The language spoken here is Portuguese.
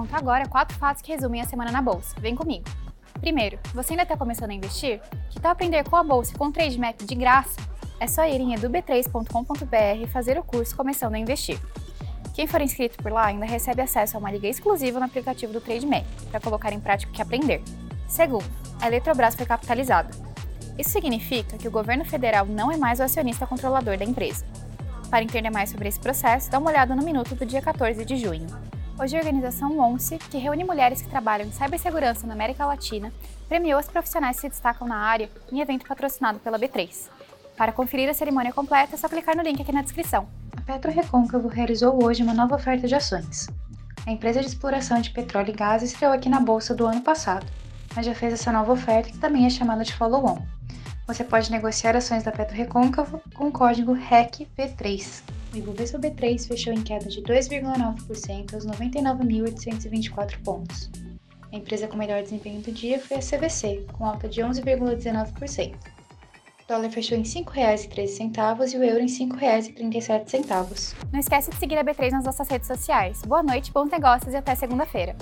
contar agora quatro fatos que resumem a semana na bolsa. Vem comigo. Primeiro, você ainda está começando a investir? Que tal aprender com a bolsa e com o Trade Map de graça? É só ir em edub3.com.br e fazer o curso Começando a Investir. Quem for inscrito por lá ainda recebe acesso a uma liga exclusiva no aplicativo do TradeMap para colocar em prática o que aprender. Segundo, a Eletrobras foi capitalizada. Isso significa que o governo federal não é mais o acionista controlador da empresa. Para entender mais sobre esse processo, dá uma olhada no minuto do dia 14 de junho. Hoje a organização ONCE, que reúne mulheres que trabalham em cibersegurança na América Latina, premiou as profissionais que se destacam na área em evento patrocinado pela B3. Para conferir a cerimônia completa, é só clicar no link aqui na descrição. A Petro Recôncavo realizou hoje uma nova oferta de ações. A empresa de exploração de petróleo e gás estreou aqui na bolsa do ano passado, mas já fez essa nova oferta que também é chamada de follow-on você pode negociar ações da Petro Recôncavo com o código RECP3. O Ibovespa B3 fechou em queda de 2,9% aos 99.824 pontos. A empresa com melhor desempenho do dia foi a CVC, com alta de 11,19%. O dólar fechou em R$ 5,13 e o euro em R$ 5,37. Não esquece de seguir a B3 nas nossas redes sociais. Boa noite, bons negócios e até segunda-feira.